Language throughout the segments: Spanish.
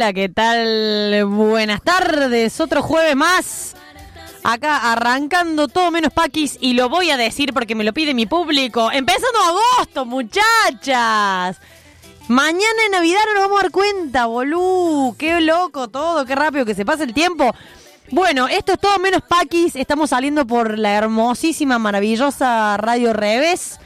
Hola, ¿qué tal? Buenas tardes, otro jueves más. Acá arrancando todo menos paquis y lo voy a decir porque me lo pide mi público. Empezando agosto, muchachas. Mañana en Navidad no nos vamos a dar cuenta, bolú. Qué loco todo, qué rápido que se pasa el tiempo. Bueno, esto es todo menos paquis. Estamos saliendo por la hermosísima, maravillosa Radio Revés.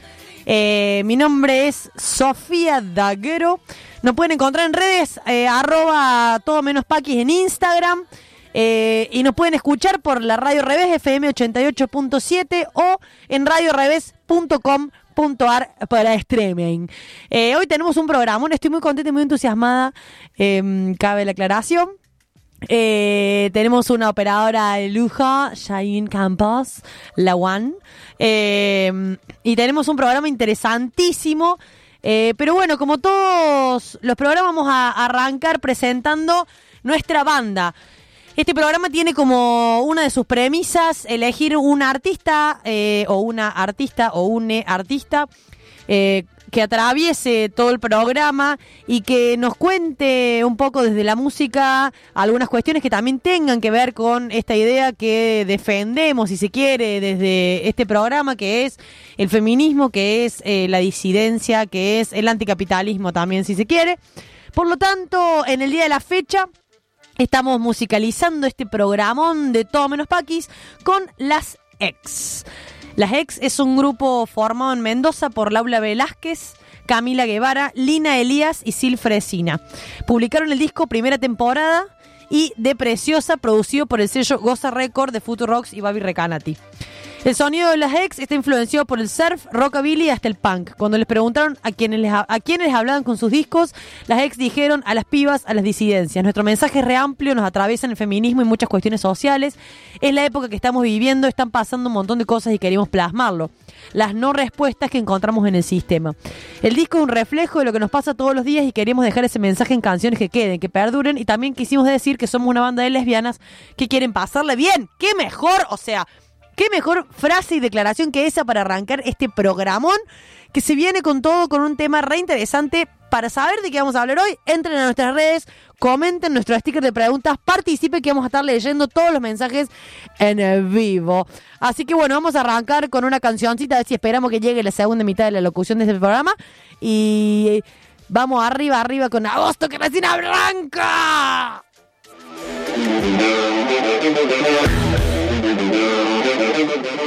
Eh, mi nombre es Sofía Daguero. Nos pueden encontrar en redes, eh, arroba todo menos paquis en Instagram. Eh, y nos pueden escuchar por la Radio Revés FM 88.7 o en radiorevés.com.ar para streaming. Eh, hoy tenemos un programa, estoy muy contenta y muy entusiasmada, em, cabe la aclaración. Eh, tenemos una operadora de lujo, Shain Campos, la One. Eh, y tenemos un programa interesantísimo. Eh, pero bueno, como todos los programas, vamos a arrancar presentando nuestra banda. Este programa tiene como una de sus premisas elegir un artista o una artista o un artista que atraviese todo el programa y que nos cuente un poco desde la música algunas cuestiones que también tengan que ver con esta idea que defendemos, si se quiere, desde este programa, que es el feminismo, que es eh, la disidencia, que es el anticapitalismo también, si se quiere. Por lo tanto, en el día de la fecha... Estamos musicalizando este programón de Todo Menos Paquis con las ex. Las ex es un grupo formado en Mendoza por Laura Velázquez, Camila Guevara, Lina Elías y Sil Fresina. Publicaron el disco Primera Temporada y De Preciosa, producido por el sello Goza Record de Futurox y Babi Recanati. El sonido de las ex está influenciado por el surf, rockabilly y hasta el punk. Cuando les preguntaron a quienes les, a quienes hablaban con sus discos, las ex dijeron a las pibas, a las disidencias. Nuestro mensaje es re amplio, nos atraviesa en el feminismo y muchas cuestiones sociales. Es la época que estamos viviendo, están pasando un montón de cosas y queremos plasmarlo. Las no respuestas que encontramos en el sistema. El disco es un reflejo de lo que nos pasa todos los días y queremos dejar ese mensaje en canciones que queden, que perduren y también quisimos decir que somos una banda de lesbianas que quieren pasarle bien. ¡Qué mejor! O sea, ¿Qué mejor frase y declaración que esa para arrancar este programón que se viene con todo, con un tema re interesante? Para saber de qué vamos a hablar hoy, entren a nuestras redes, comenten nuestro sticker de preguntas, participen que vamos a estar leyendo todos los mensajes en vivo. Así que bueno, vamos a arrancar con una cancioncita, a ver si esperamos que llegue la segunda mitad de la locución de este programa. Y vamos arriba, arriba con agosto que recién arranca. Hace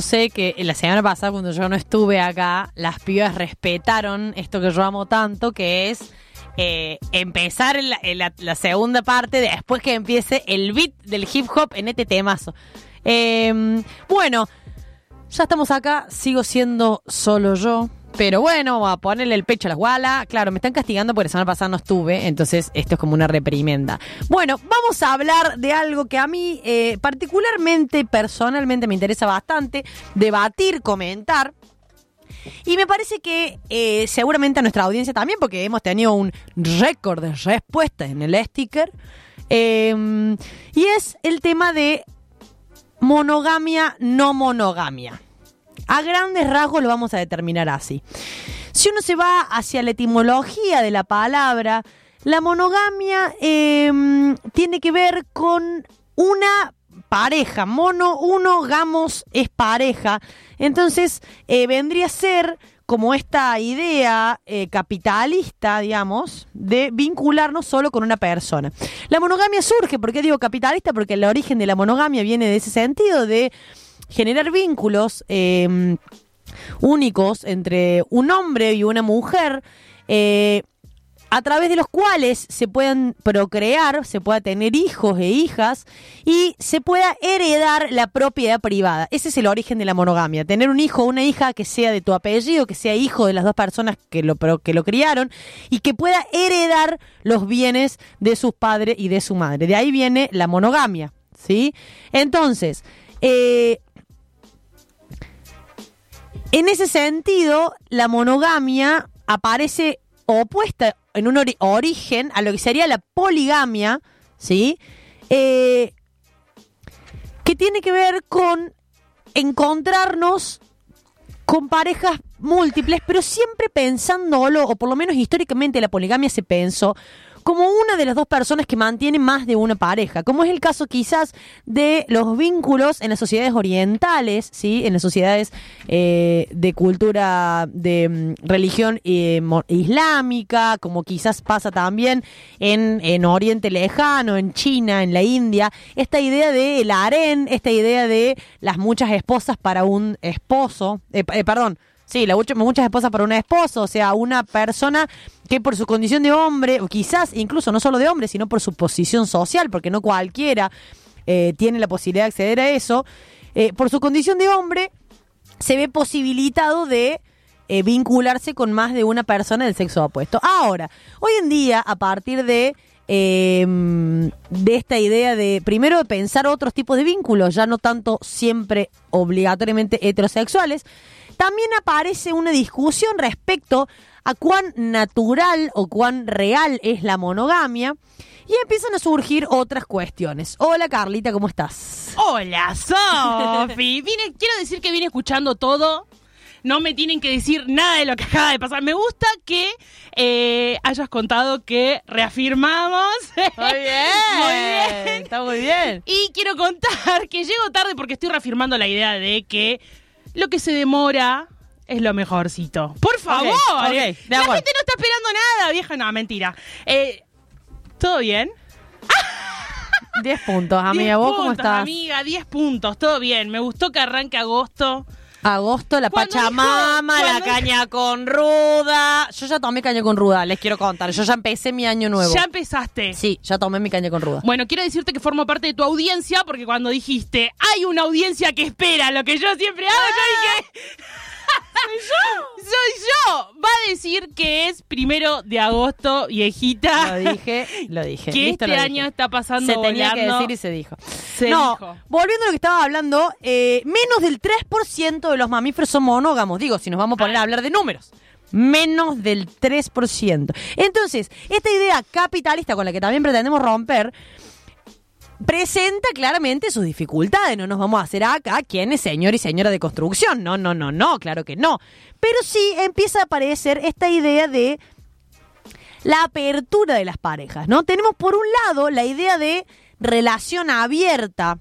Sé que la semana pasada, cuando yo no estuve acá, las pibas respetaron esto que yo amo tanto, que es eh, empezar la- la segunda parte después que empiece el beat del hip hop en este temazo. Eh, bueno, ya estamos acá, sigo siendo solo yo. Pero bueno, a ponerle el pecho a la guala. Claro, me están castigando porque la semana pasada no estuve, entonces esto es como una reprimenda. Bueno, vamos a hablar de algo que a mí eh, particularmente, personalmente me interesa bastante, debatir, comentar. Y me parece que eh, seguramente a nuestra audiencia también, porque hemos tenido un récord de respuestas en el sticker. eh, y es el tema de monogamia, no monogamia. A grandes rasgos lo vamos a determinar así. Si uno se va hacia la etimología de la palabra, la monogamia eh, tiene que ver con una pareja. Mono, uno, gamos es pareja. Entonces eh, vendría a ser como esta idea eh, capitalista, digamos, de vincularnos solo con una persona. La monogamia surge, ¿por qué digo capitalista? Porque el origen de la monogamia viene de ese sentido, de generar vínculos eh, únicos entre un hombre y una mujer, eh, a través de los cuales se puedan procrear, se pueda tener hijos e hijas y se pueda heredar la propiedad privada. Ese es el origen de la monogamia. Tener un hijo o una hija que sea de tu apellido, que sea hijo de las dos personas que lo, que lo criaron y que pueda heredar los bienes de sus padres y de su madre. De ahí viene la monogamia. ¿sí? Entonces, eh, en ese sentido, la monogamia aparece opuesta en un ori- origen a lo que sería la poligamia, ¿sí? Eh, que tiene que ver con encontrarnos con parejas múltiples, pero siempre pensándolo, o por lo menos históricamente la poligamia se pensó como una de las dos personas que mantienen más de una pareja, como es el caso quizás de los vínculos en las sociedades orientales, ¿sí? en las sociedades eh, de cultura de mm, religión eh, islámica, como quizás pasa también en, en Oriente Lejano, en China, en la India, esta idea de el harén, esta idea de las muchas esposas para un esposo, eh, eh, perdón, Sí, la mucha- muchas esposas para un esposo, o sea, una persona que por su condición de hombre, o quizás incluso no solo de hombre, sino por su posición social, porque no cualquiera eh, tiene la posibilidad de acceder a eso, eh, por su condición de hombre, se ve posibilitado de eh, vincularse con más de una persona del sexo opuesto. Ahora, hoy en día, a partir de eh, de esta idea de primero de pensar otros tipos de vínculos, ya no tanto siempre obligatoriamente heterosexuales, también aparece una discusión respecto a cuán natural o cuán real es la monogamia y empiezan a surgir otras cuestiones. Hola Carlita, ¿cómo estás? Hola, Sofi. Vine, quiero decir que vine escuchando todo. No me tienen que decir nada de lo que acaba de pasar. Me gusta que eh, hayas contado que reafirmamos. Muy bien, Muy bien. está muy bien. Y quiero contar que llego tarde porque estoy reafirmando la idea de que lo que se demora es lo mejorcito. Por favor. ok, de la acuerdo. gente no está esperando nada, vieja. No, mentira. Eh, ¿Todo bien? 10 puntos, amiga. 10 ¿Vos cómo puntos, estás? Amiga, 10 puntos, todo bien. Me gustó que arranque agosto. Agosto, la Pachamama, dijo- la caña con ruda. Yo ya tomé caña con ruda, les quiero contar. Yo ya empecé mi año nuevo. Ya empezaste. Sí, ya tomé mi caña con ruda. Bueno, quiero decirte que formo parte de tu audiencia porque cuando dijiste, hay una audiencia que espera lo que yo siempre hago, yo dije... ¿Soy yo? Soy yo. Va a decir que es primero de agosto, viejita. Lo dije, lo dije. Que Listo, este año está pasando Se tenía que decir y se dijo. Se no, dijo. volviendo a lo que estaba hablando, eh, menos del 3% de los mamíferos son monógamos. Digo, si nos vamos a poner a hablar de números. Menos del 3%. Entonces, esta idea capitalista con la que también pretendemos romper presenta claramente sus dificultades. No nos vamos a hacer acá quién es señor y señora de construcción. No, no, no, no, claro que no. Pero sí empieza a aparecer esta idea de la apertura de las parejas, ¿no? Tenemos por un lado la idea de relación abierta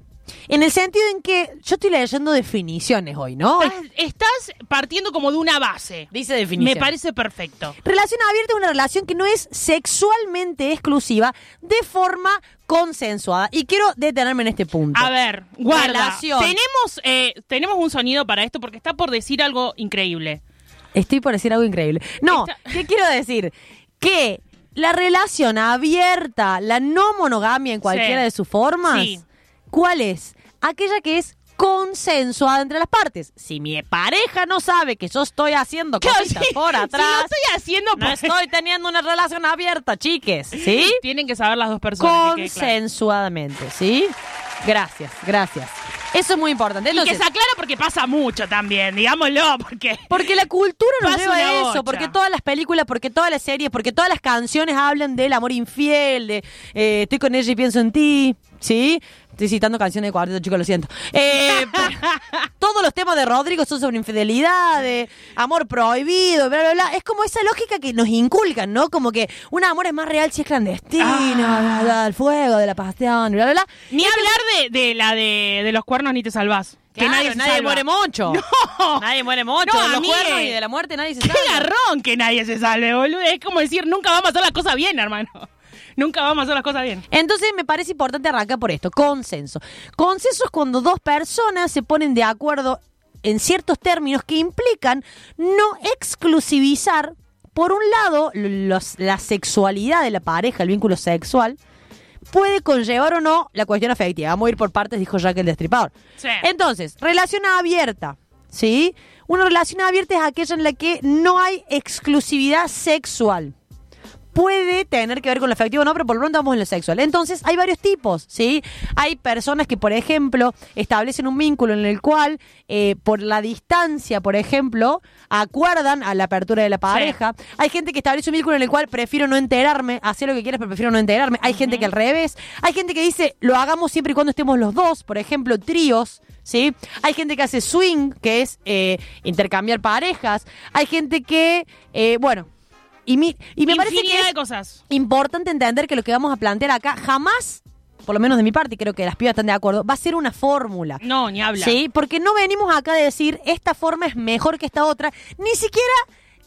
En el sentido en que yo estoy leyendo definiciones hoy, ¿no? Estás, estás partiendo como de una base. Dice definición. Me parece perfecto. Relación abierta es una relación que no es sexualmente exclusiva de forma consensuada. Y quiero detenerme en este punto. A ver, guarda. Relación. Tenemos, eh, tenemos un sonido para esto porque está por decir algo increíble. Estoy por decir algo increíble. No, Está- ¿qué quiero decir? Que la relación abierta, la no monogamia en cualquiera Sí. de sus formas, Sí. ¿cuál es? Aquella que es consensuada entre las partes. Si mi pareja no sabe que yo estoy haciendo cositas por si atrás, estoy haciendo no estoy teniendo una relación abierta, chiques. ¿Sí? Tienen que saber las dos personas. claro. Consensuadamente, ¿sí? Gracias, gracias. Eso es muy importante. Y que Entonces, se aclara porque pasa mucho también, digámoslo, porque... Porque la cultura nos lleva a eso, bocha. porque todas las películas, porque todas las series, porque todas las canciones hablan del amor infiel, de eh, estoy con ella y pienso en ti, ¿sí? Estoy citando canciones de cuarteto, chicos, lo siento. Eh, todos los temas de Rodrigo son sobre infidelidad, de amor prohibido, bla, bla, bla. Es como esa lógica que nos inculcan, ¿no? Como que un amor es más real si es clandestino, Ah. bla, bla, el fuego de la pasión, bla, bla, bla. Ni hablar de, de la de, de los cuernos ni te salvás. Que nadie, salva. muere mucho. No. Nadie muere mucho. No, de los cuernos y de la muerte nadie se ¡Qué salva. garrón que nadie se salve, boludo! Es como decir, nunca vamos a hacer las cosas bien, hermano. Nunca vamos a hacer las cosas bien. Entonces me parece importante arrancar por esto, consenso. Consenso es cuando dos personas se ponen de acuerdo en ciertos términos que implican no exclusivizar, por un lado, los- la sexualidad de la pareja, el vínculo sexual, puede conllevar o no la cuestión afectiva. Vamos a ir por partes, dijo Jack el Destripador. Sí. Entonces, relación abierta, ¿sí? Una relación abierta es aquella en la que no hay exclusividad sexual puede tener que ver con lo afectivo o no, pero por lo pronto vamos en lo sexual. Entonces, hay varios tipos, ¿sí? Hay personas que, por ejemplo, establecen un vínculo en el cual, eh, por la distancia, por ejemplo, acuerdan a la apertura de la pareja. Hay gente que establece un vínculo en el cual prefiero no enterarme, hacer lo que quieras, pero prefiero no enterarme. Hay gente que al revés. Hay gente que dice, lo hagamos siempre y cuando estemos los dos, por ejemplo, tríos. ¿Sí? Hay gente que hace swing, que es eh, intercambiar parejas. Hay gente que, eh, bueno, y, mi- y me parece que es de cosas. importante entender que lo que vamos a plantear acá jamás, por lo menos de mi parte, y creo que las pibas están de acuerdo, va a ser una fórmula. No, ni habla. Sí, porque no venimos acá a decir esta forma es mejor que esta otra, ni siquiera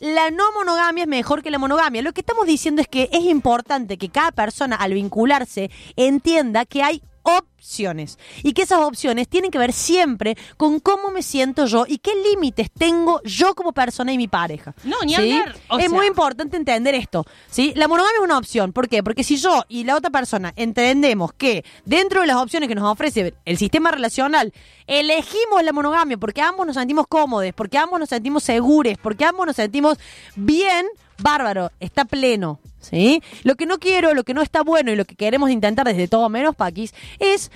la no monogamia es mejor que la monogamia. Lo que estamos diciendo es que es importante que cada persona al vincularse entienda que hay opciones y que esas opciones tienen que ver siempre con cómo me siento yo y qué límites tengo yo como persona y mi pareja. No, ni ¿Sí? hablar. O es sea- muy importante entender esto, ¿sí? La monogamia es una opción, ¿por qué? Porque si yo y la otra persona entendemos que dentro de las opciones que nos ofrece el sistema relacional, elegimos la monogamia porque ambos nos sentimos cómodos, porque ambos nos sentimos seguros, porque ambos nos sentimos bien, bárbaro, está pleno, ¿sí? Lo que no quiero, lo que no está bueno y lo que queremos intentar desde todo menos Paquis es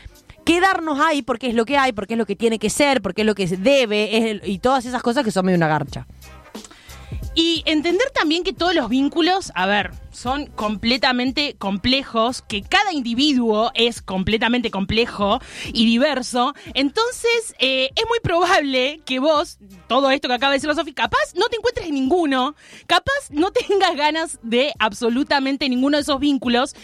quedarnos ahí porque es lo que hay, porque es lo que tiene que ser, porque es lo que debe es el- y todas esas cosas que son medio una garcha. Y entender también que todos los vínculos, a ver, son completamente complejos, que cada individuo es completamente complejo y diverso. Entonces, eh, es muy probable que vos, todo esto que acaba de decir la Sofi, capaz no te encuentres en ninguno, capaz no tengas ganas de absolutamente ninguno de esos vínculos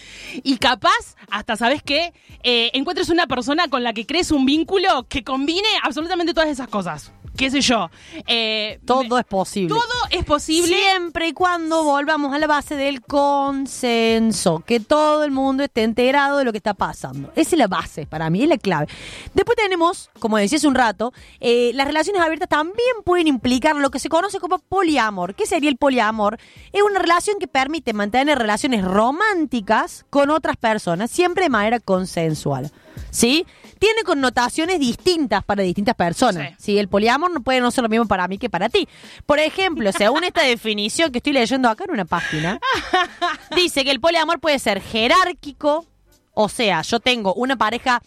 y capaz, hasta, ¿sabes qué? Eh, encuentres una persona con la que crees un vínculo que combine absolutamente todas esas cosas. ¿Qué sé yo? Eh, Todo es posible. todo es posible. Siempre y cuando volvamos a la base del consenso, que todo el mundo esté enterado de lo que está pasando. Esa es la base para mí, es la clave. Después tenemos, como decía hace un rato, eh, las relaciones abiertas también pueden implicar lo que se conoce como poliamor. ¿Qué sería el poliamor? Es una relación que permite mantener relaciones románticas con otras personas, siempre de manera consensual. ¿Sí? Tiene connotaciones distintas para distintas personas. Sí. Sí, el poliamor no puede no ser lo mismo para mí que para ti. Por ejemplo, según esta definición que estoy leyendo acá en una página, dice que el poliamor puede ser jerárquico, o sea, yo tengo una pareja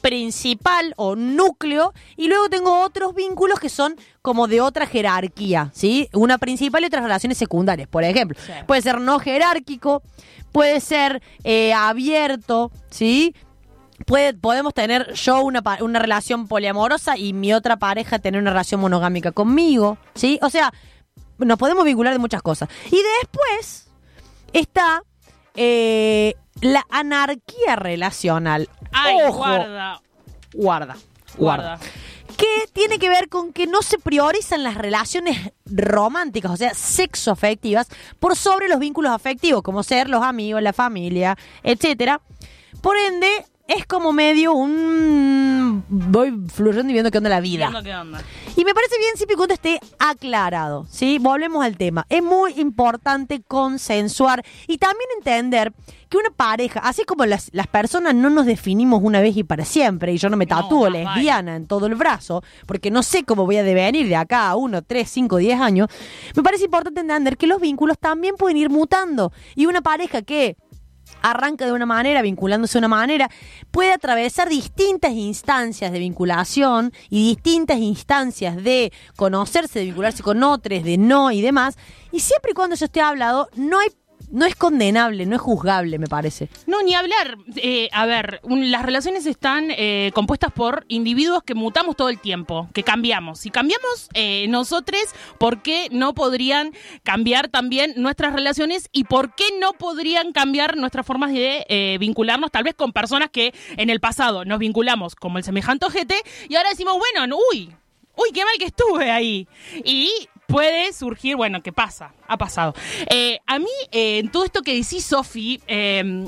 principal o núcleo y luego tengo otros vínculos que son como de otra jerarquía, ¿sí? Una principal y otras relaciones secundarias, por ejemplo. Sí. Puede ser no jerárquico, puede ser eh, abierto, ¿sí? Puede, podemos tener yo una, una relación poliamorosa y mi otra pareja tener una relación monogámica conmigo, ¿sí? O sea, nos podemos vincular de muchas cosas. Y después está eh, la anarquía relacional. Ay, Ojo, guarda. Guarda. Guarda. que tiene que ver con que no se priorizan las relaciones románticas, o sea, sexo afectivas, por sobre los vínculos afectivos, como ser los amigos, la familia, etcétera. Por ende, es como medio un voy fluyendo y viendo qué onda la vida. Viendo qué onda. Y me parece bien y cuando esté aclarado, ¿sí? Volvemos al tema. Es muy importante consensuar y también entender que una pareja, así como las, las personas no nos definimos una vez y para siempre, y yo no me tatúo lesbiana en todo el brazo, porque no sé cómo voy a devenir de acá a uno, tres, cinco, diez años, me parece importante entender que los vínculos también pueden ir mutando. Y una pareja que arranca de una manera, vinculándose de una manera, puede atravesar distintas instancias de vinculación y distintas instancias de conocerse, de vincularse con otros, de no y demás. Y siempre y cuando eso esté hablado, no hay, no es condenable, no es juzgable, me parece. No, ni hablar. Eh, a ver, las relaciones están eh, compuestas por individuos que mutamos todo el tiempo, que cambiamos. Si cambiamos eh, nosotros, ¿por qué no podrían cambiar también nuestras relaciones y por qué no podrían cambiar nuestras formas de vincularnos tal vez con personas que en el pasado nos vinculamos como el semejante ojete y ahora decimos, bueno, uy, uy, qué mal que estuve ahí. Y puede surgir, bueno, ¿qué pasa? Ha pasado. Eh, a mí, eh, en todo esto que decís, Sofi, eh,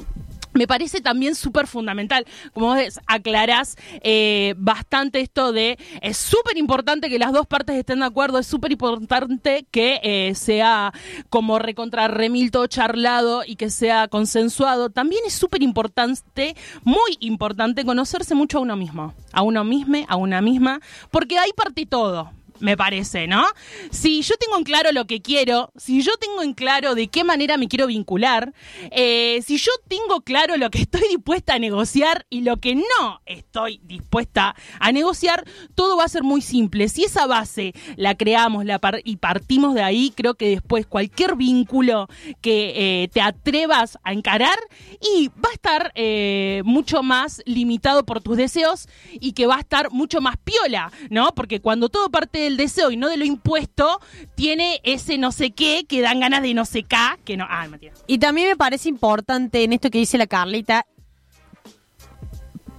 me parece también súper fundamental, como vos aclarás eh, bastante esto de, es súper importante que las dos partes estén de acuerdo, es súper importante que eh, sea como recontra remil todo charlado y que sea consensuado. También es súper importante, muy importante, conocerse mucho a uno mismo, a uno mismo, a una misma, porque ahí parte todo me parece, ¿no? Si yo tengo en claro lo que quiero, si yo tengo en claro de qué manera me quiero vincular, eh, si yo tengo claro lo que estoy dispuesta a negociar y lo que no estoy dispuesta a negociar, todo va a ser muy simple. Si esa base la creamos la y partimos de ahí, creo que después cualquier vínculo que eh, te atrevas a encarar y va a estar eh, mucho más limitado por tus deseos y que va a estar mucho más piola, ¿no? Porque cuando todo parte del deseo y no de lo impuesto, tiene ese no sé qué que dan ganas de no sé qué, que no... Ah, mentira. Y también me parece importante en esto que dice la Carlita,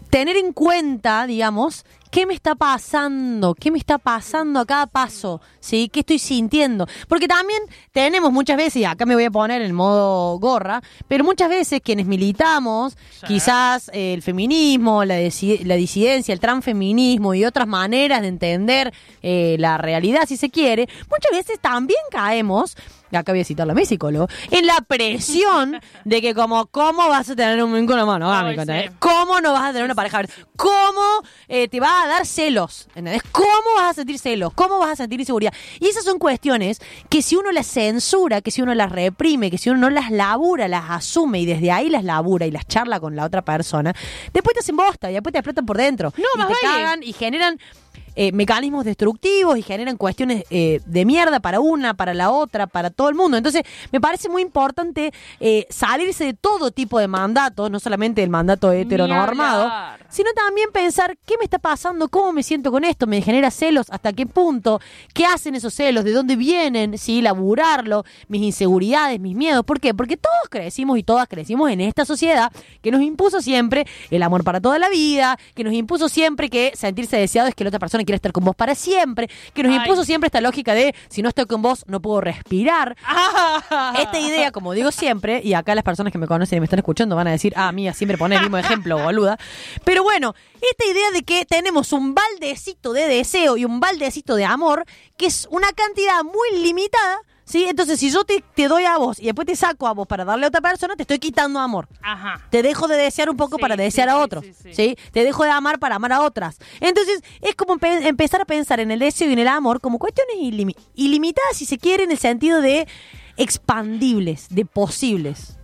tener en cuenta, digamos, qué me está pasando, qué me está pasando a cada paso, ¿sí? ¿Qué estoy sintiendo? Porque también tenemos muchas veces, y acá me voy a poner en modo gorra, pero muchas veces quienes militamos, Sí. quizás eh, el feminismo, la, disi- la disidencia, el transfeminismo y otras maneras de entender eh, la realidad, si se quiere, muchas veces también caemos acá voy a citarlo a mi psicólogo, en la presión de que como, ¿cómo vas a tener un vínculo monogámico? ¿Cómo no vas a tener una pareja? ¿Cómo eh, te va a dar celos? ¿Entendés? ¿Cómo vas a sentir celos? ¿Cómo vas a sentir inseguridad? Y esas son cuestiones que si uno las censura, que si uno las reprime, que si uno no las labura, las asume y desde ahí las labura y las charla con la otra persona, después te hacen bosta y después te explotan por dentro. No, y más te vale. cagan y generan eh, mecanismos destructivos y generan cuestiones eh, de mierda para una, para la otra, para todo el mundo. Entonces, me parece muy importante eh, salirse de todo tipo de mandatos, no solamente el mandato heteronormado. Sino también pensar qué me está pasando, cómo me siento con esto, me genera celos, hasta qué punto, qué hacen esos celos, de dónde vienen, sí, laburarlo, mis inseguridades, mis miedos. ¿Por qué? Porque todos crecimos y todas crecimos en esta sociedad que nos impuso siempre el amor para toda la vida, que nos impuso siempre que sentirse deseado es que la otra persona quiere estar con vos para siempre, que nos Ay. impuso siempre esta lógica de si no estoy con vos no puedo respirar. Esta idea, como digo siempre, y acá las personas que me conocen y me están escuchando van a decir, ah, mía, siempre pone el mismo ejemplo, boluda. Pero bueno, esta idea de que tenemos un baldecito de deseo y un baldecito de amor, que es una cantidad muy limitada, ¿sí? Entonces, si yo te, te doy a vos y después te saco a vos para darle a otra persona, te estoy quitando amor. Ajá. Te dejo de desear un poco Sí, para sí, desear a otros, sí. Te dejo de amar para amar a otras. Entonces, es como empe- empezar a pensar en el deseo y en el amor como cuestiones ilimi- ilimitadas, si se quiere, en el sentido de expandibles, de posibles.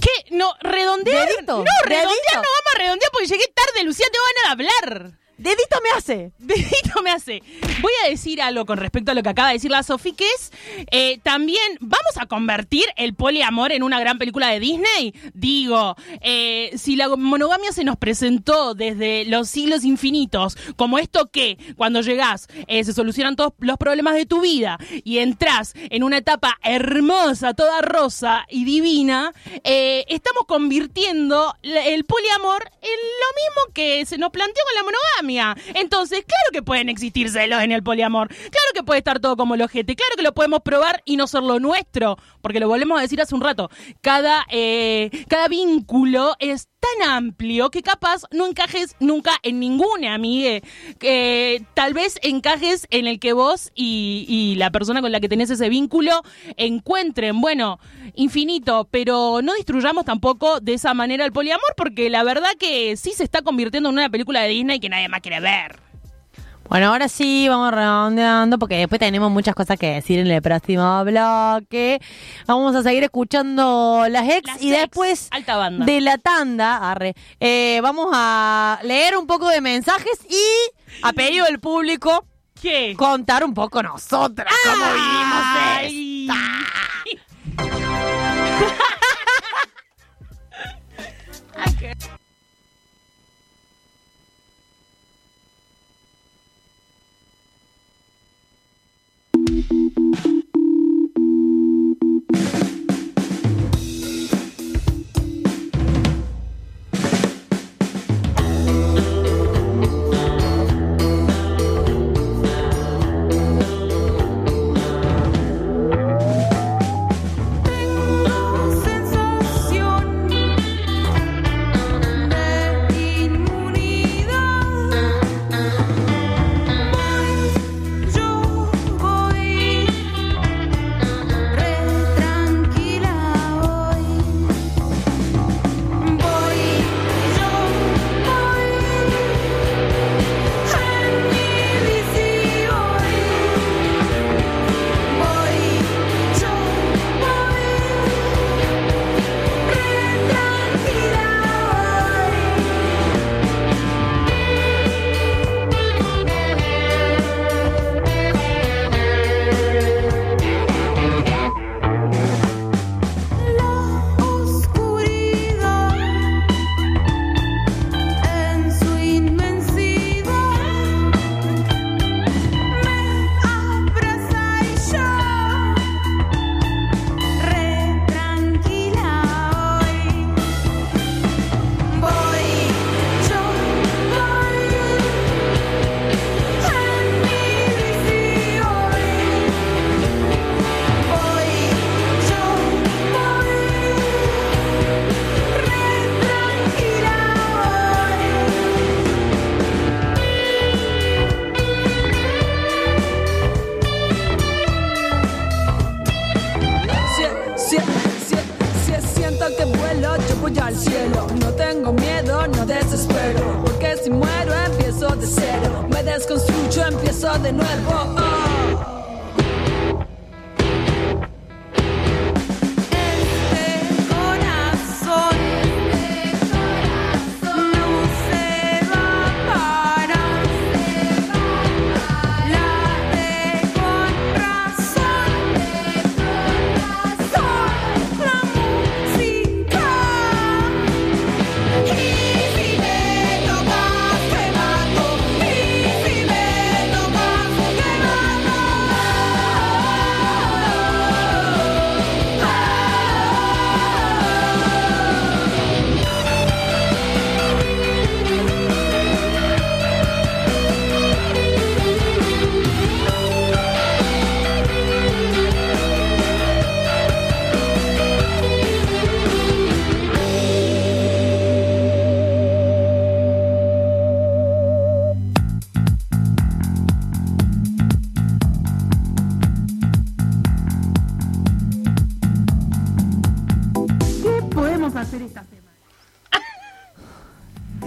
¿Qué? No, redondear. Dedito, no, redondear dedito. no vamos a redondear porque llegué tarde, Lucía, te van a hablar. Dedito me hace. Dedito me hace. Voy a decir algo con respecto a lo que acaba de decir la Sofi, que es eh, también, ¿vamos a convertir el poliamor en una gran película de Disney? Digo, eh, si la monogamia se nos presentó desde los siglos infinitos, como esto que cuando llegás eh, se solucionan todos los problemas de tu vida y entras en una etapa hermosa, toda rosa y divina, estamos convirtiendo el poliamor en lo mismo que se nos planteó con la monogamia. Entonces, claro que pueden existir celos en el poliamor. Claro que puede estar todo como el ojete. Claro que lo podemos probar y no ser lo nuestro. Porque lo volvemos a decir hace un rato. Cada, eh, cada vínculo es tan amplio que capaz no encajes nunca en ninguna, amigue. Eh, tal vez encajes en el que vos y, y la persona con la que tenés ese vínculo encuentren, bueno, infinito, pero no destruyamos tampoco de esa manera el poliamor porque la verdad que sí se está convirtiendo en una película de Disney que nadie más quiere ver. Bueno, ahora sí, vamos redondeando porque después tenemos muchas cosas que decir en el próximo bloque. Vamos a seguir escuchando las ex Las y ex, después alta banda. de la tanda, arre, eh, vamos a leer un poco de mensajes y a pedido del público ¿Qué? contar un poco nosotras cómo vivimos Ay. De nuevo.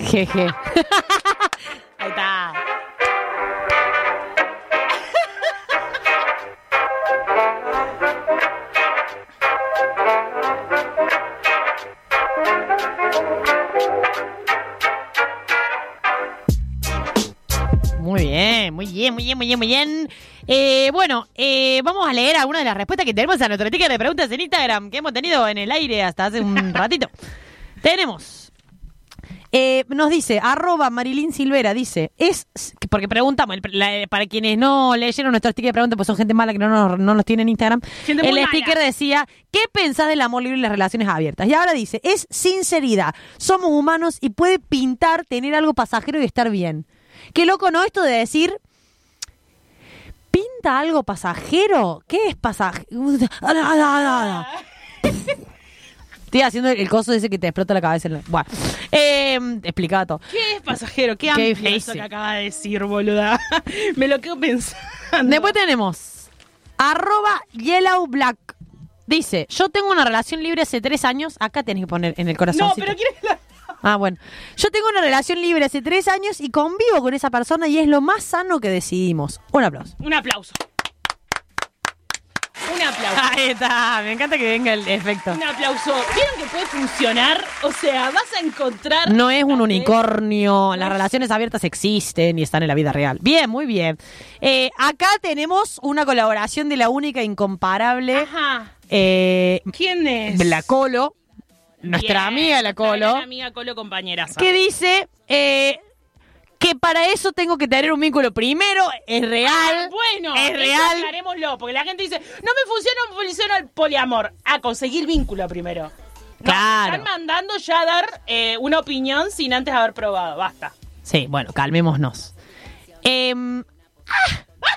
Jeje. Ahí está. muy bien, muy bien, muy bien, muy bien, muy bien. Eh, bueno, eh, vamos a leer algunas de las respuestas que tenemos a nuestro ticket de preguntas en Instagram que hemos tenido en el aire hasta hace un ratito. tenemos. Eh, nos dice, arroba Marilyn Silvera, dice, es, porque preguntamos, el- la- para quienes no leyeron nuestro sticker de preguntas, pues son gente mala que no nos, no nos tiene en Instagram, Gente el mala. sticker decía, ¿qué pensás del amor libre y las relaciones abiertas? Y ahora dice, es sinceridad, somos humanos y puede pintar tener algo pasajero y estar bien. Qué loco, ¿no? Esto de decir, ¿pinta algo pasajero? ¿Qué es pasajero? Estoy haciendo el coso ese que te explota la cabeza. en la- Bueno, eh, explicaba todo. ¿Qué es pasajero? Qué Qué amplio eso que acaba de decir, boluda. Me lo quedo pensando. Después tenemos arroba yellow black. Dice, yo tengo una relación libre hace tres años. Acá tenés que poner en el corazón. No, pero ¿quieres la... Ah, bueno. Yo tengo una relación libre hace tres años y convivo con esa persona y es lo más sano que decidimos. Un aplauso. Un aplauso. Un aplauso. Ahí está. Me encanta que venga el efecto. Un aplauso. ¿Vieron que puede funcionar? O sea, vas a encontrar... No es un unicornio. Las relaciones abiertas existen y están en la vida real. Bien, muy bien. Eh, acá tenemos una colaboración de la única incomparable Ajá. eh, ¿Quién es? la Colo, nuestra Bien, amiga la nuestra Colo, gran amiga Colo compañeraza. que dice eh, que para eso tengo que tener un vínculo primero. Es real. Ah, bueno, es real. aclarémoslo, porque la gente dice, no me funciona, me funciona el poliamor. A conseguir vínculo primero. No, Claro. Están mandando ya a dar eh, una opinión sin antes haber probado. Basta. Sí, bueno, calmémonos. Em, ¡ah!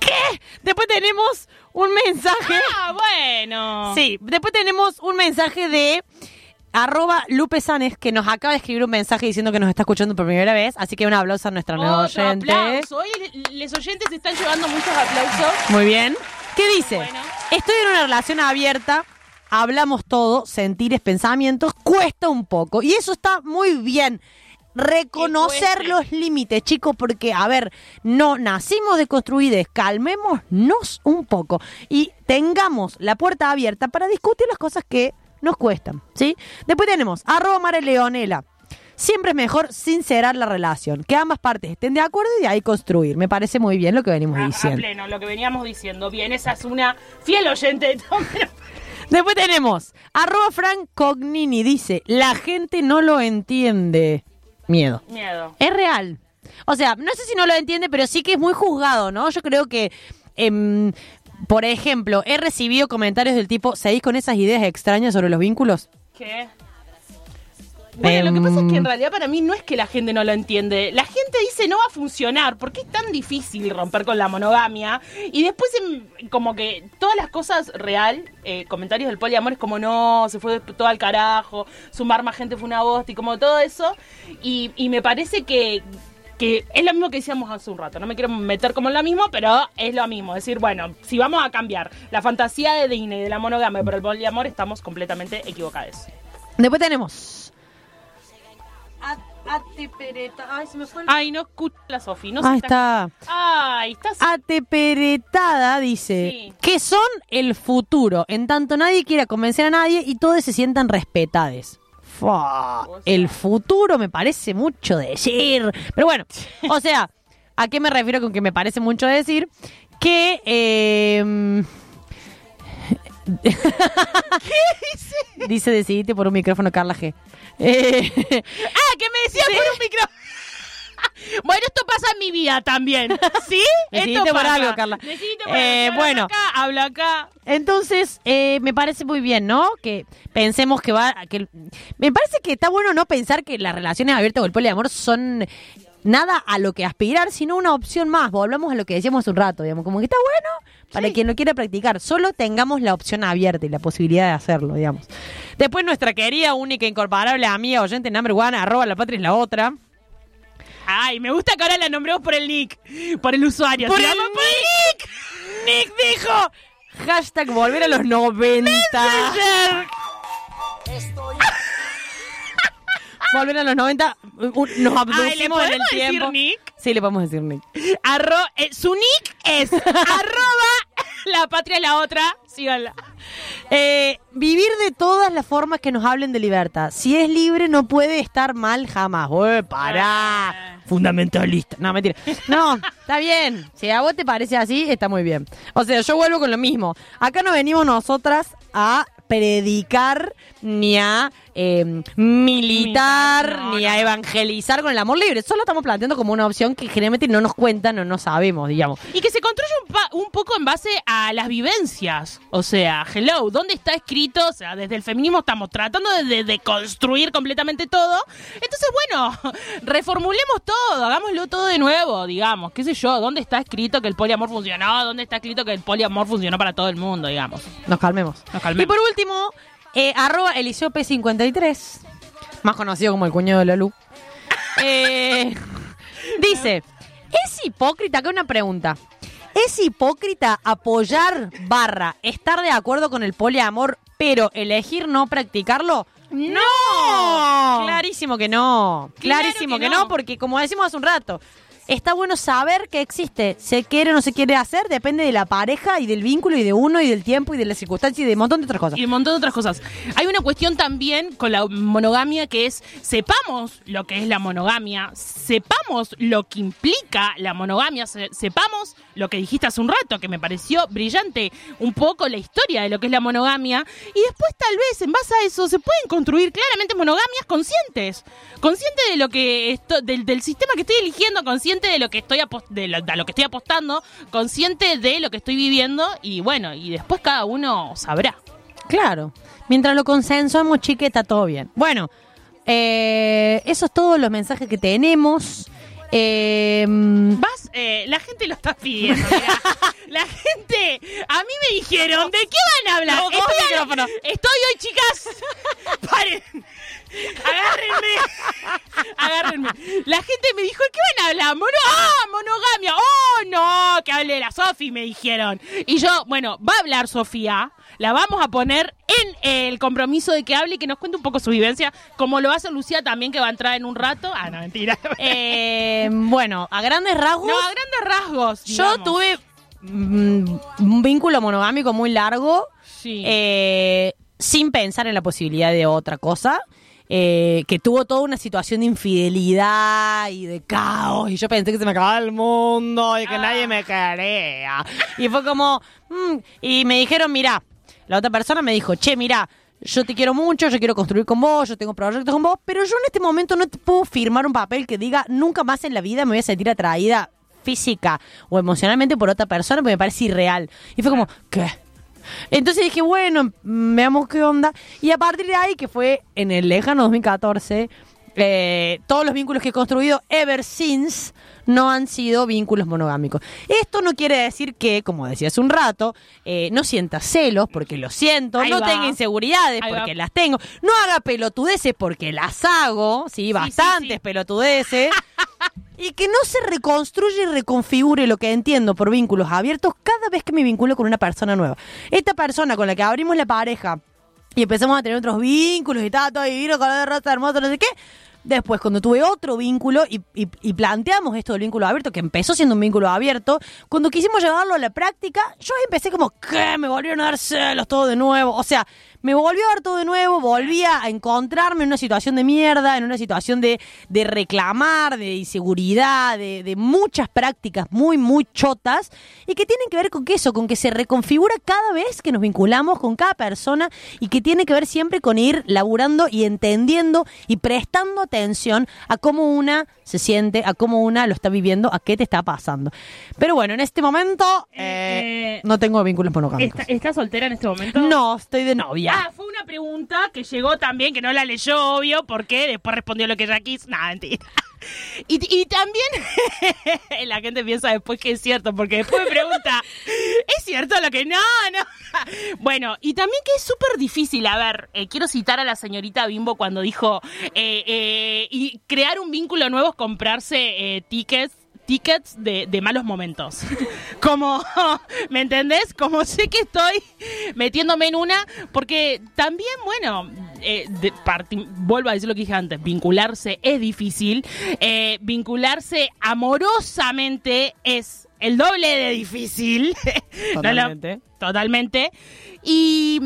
¿Qué? Después tenemos un mensaje. Ah, bueno. Sí, después tenemos un mensaje de arroba Lupe Sanes que nos acaba de escribir un mensaje diciendo que nos está escuchando por primera vez. Así que un aplauso a nuestra nueva oyente. aplauso. Hoy los oyentes están llevando muchos aplausos. Muy bien. ¿Qué dice? Bueno. Estoy en una relación abierta, hablamos todo, sentires, pensamientos, cuesta un poco. Y eso está muy bien. Reconocer los límites, chicos, porque, a ver, no nacimos deconstruides, calmémonos un poco y tengamos la puerta abierta para discutir las cosas que nos cuestan, ¿sí? Después tenemos arroba Mare Leonela. Siempre es mejor sincerar la relación, que ambas partes estén de acuerdo y de ahí construir. Me parece muy bien lo que venimos A, a diciendo. pleno, lo que veníamos diciendo. Bien, esa es una fiel oyente de todo. pero- Después tenemos, arroba Frank Cognini, dice, la gente no lo entiende. Miedo. Miedo. Es real. O sea, no sé si no lo entiende, pero sí que es muy juzgado, ¿no? Yo creo que, em, por ejemplo, he recibido comentarios del tipo, ¿seguís con esas ideas extrañas sobre los vínculos? ¿Qué? Bueno, lo que pasa es que en Em. realidad para mí no es que la gente no lo entiende. La gente dice no va a funcionar. ¿Por qué es tan difícil romper con la monogamia? Y después em, como que todas las cosas real, eh, comentarios del poliamor es como no, se fue todo al carajo, sumar más gente fue una bosta y como todo eso. Y, y me parece que, que es lo mismo que decíamos hace un rato. No me quiero meter como en lo mismo, pero es lo mismo. decir, bueno, si vamos a cambiar la fantasía de Disney de la monogamia por el poliamor, estamos completamente equivocados. Después tenemos... Ay, se me fue el... Ay, no escucha la Sofi. No se Ahí está. Ay, estás. Ateperetada dice Sí. que son el futuro, en tanto nadie quiera convencer a nadie y todos se sientan respetades. Fua, el futuro me parece mucho decir. Pero bueno, o sea, ¿a qué me refiero con que me parece mucho decir? Que... eh, ¿Qué dice? Dice decidite por un micrófono, Carla G. Eh, Ah, que me decías por un micrófono. bueno, esto pasa en mi vida también. ¿Sí? Esto por pasa. algo, Carla. Por Eh, algo. bueno. Acá, hablo acá. Entonces, eh, me parece muy bien, ¿no? Que pensemos que va... que Me parece que está bueno no pensar que las relaciones abiertas o el poliamor son nada a lo que aspirar, sino una opción más. Volvamos a lo que decíamos hace un rato, digamos. Como que está bueno para quien lo quiera practicar. Solo tengamos la opción abierta y la posibilidad de hacerlo, digamos. Después nuestra querida, única, incomparable amiga, oyente number one, arroba la patria es la otra. Ay, me gusta que ahora la nombremos por el nick. Por el usuario. ¡Por el Nick! ¡Nick dijo! Hashtag volver a los 90. Volver a los 90. un- Nos Ay, ¿le abducimos en el podemos decir tiempo. Nick? Sí, le podemos decir Nick. Arro, eh, su nick es arroba la patria es la otra. Síganla. Eh, vivir de todas las formas que nos hablen de libertad. Si es libre, no puede estar mal jamás. Ué, pará. Fundamentalista. No, mentira. No, está bien. Si a vos te parece así, está muy bien. O sea, yo vuelvo con lo mismo. Acá no venimos nosotras a predicar ni a eh, militar, ni a evangelizar con el amor libre. Solo estamos planteando como una opción que generalmente no nos cuentan o no sabemos, digamos. Y que se construye un, pa- un poco en base a las vivencias. O sea, hello, ¿dónde está escrito? O sea, desde el feminismo estamos tratando de, de- de construir completamente todo. Entonces, bueno, reformulemos todo, hagámoslo todo de nuevo, digamos. ¿Qué sé yo? ¿Dónde está escrito que el poliamor funcionó? ¿Dónde está escrito que el poliamor funcionó para todo el mundo, digamos? Nos calmemos. Nos calmemos. Y por último, eh, arroba Eliseo P53, más conocido como el cuñado de. Eh, dice, ¿es hipócrita? Acá una pregunta. ¿Es hipócrita apoyar barra estar de acuerdo con el poliamor, pero elegir no practicarlo? ¡No! Clarísimo que no. Claro Clarísimo que que, no. no, porque como decimos hace un rato, está bueno saber que existe. Se quiere o no se quiere hacer, depende de la pareja y del vínculo y de uno y del tiempo y de las circunstancias y de un montón de otras cosas. Y un montón de otras cosas. Hay una cuestión también con la monogamia que es, sepamos lo que es la monogamia, sepamos lo que implica la monogamia, se- sepamos lo que dijiste hace un rato, que me pareció brillante, un poco la historia de lo que es la monogamia, y después tal vez en base a eso se pueden construir claramente monogamias conscientes, consciente de lo que esto, del sistema que estoy eligiendo, consciente de lo que estoy de lo, a lo que estoy apostando, consciente de lo que estoy viviendo, y bueno, y después cada uno sabrá. Claro. Mientras lo consensuamos, chique, está todo bien. Bueno, eh, esos todos los mensajes que tenemos. Eh, Vas, eh, la gente lo está pidiendo. mirá. La gente, a mí me dijeron, ¿de qué van a hablar? No, coge estoy, el micrófono. estoy hoy, chicas. Paren. Agárrenme. Agárrenme. La gente me dijo, ¿de qué van a hablar? Mono ¡Ah, monogamia! ¡Oh, no! Que hable la Sofi, me dijeron. Y yo, bueno, va a hablar Sofía. La vamos a poner en el compromiso de que hable y que nos cuente un poco su vivencia, como lo hace Lucía también, que va a entrar en un rato. Ah, no, mentira. eh, bueno, a grandes rasgos, No, a grandes rasgos. yo tuve mm, un vínculo monogámico muy largo. Sí. eh, sin pensar en la posibilidad de otra cosa. eh, que tuvo toda una situación de infidelidad y de caos y yo pensé que se me acababa el mundo y que nadie me quería y fue como mm, y me dijeron mira la otra persona me dijo che mira yo te quiero mucho, yo quiero construir con vos, yo tengo proyectos con vos, pero yo en este momento no te puedo firmar un papel que diga nunca más en la vida me voy a sentir atraída física o emocionalmente por otra persona porque me parece irreal. Y fue como, ¿qué? Entonces dije, bueno, mm, veamos qué onda. Y a partir de ahí, que fue en el lejano 2014, eh, todos los vínculos que he construido ever since no han sido vínculos monogámicos. Esto no quiere decir que, como decía hace un rato, eh, no sienta celos, porque lo siento, Ahí no va. tenga inseguridades, Ahí va. porque las tengo, no haga pelotudeces, porque las hago, sí, bastantes sí. pelotudeces. Y que no se reconstruye y reconfigure lo que entiendo por vínculos abiertos cada vez que me vinculo con una persona nueva. Esta persona con la que abrimos la pareja y empezamos a tener otros vínculos y tal, todo divino, color de rosa, hermoso, no sé qué. Después, cuando tuve otro vínculo y, y- y planteamos esto del vínculo abierto, que empezó siendo un vínculo abierto, cuando quisimos llevarlo a la práctica, yo empecé como, ¿qué? Me volvieron a dar celos todo de nuevo. O sea, me volvió a dar todo de nuevo, volví a encontrarme en una situación de mierda, en una situación de, de reclamar, de inseguridad, de, de muchas prácticas muy, muy chotas, y que tienen que ver con que eso, con que se reconfigura cada vez que nos vinculamos con cada persona y que tiene que ver siempre con ir laburando y entendiendo y prestando atención a cómo una se siente, a cómo una lo está viviendo, a qué te está pasando. Pero bueno, en este momento eh, Eh, no tengo vínculos monogámicos. ¿Está, está soltera en este momento? No, estoy de novia. Ah, fue una pregunta que llegó también, que no la leyó, obvio, porque después respondió lo que ella quiso. Nada, mentira. Y, también la gente piensa después que es cierto, porque después me pregunta, ¿es cierto lo que no? No. Bueno, y también que es súper difícil. A ver, eh, quiero citar a la señorita Bimbo cuando dijo, eh, eh, y crear un vínculo nuevo es comprarse eh, tickets tickets de, de malos momentos. Como, ¿me entendés? Como sé que estoy metiéndome en una, porque también, bueno, eh, de vuelvo a decir lo que dije antes, vincularse es difícil, eh, vincularse amorosamente es el doble de difícil. No Totalmente. totalmente. Y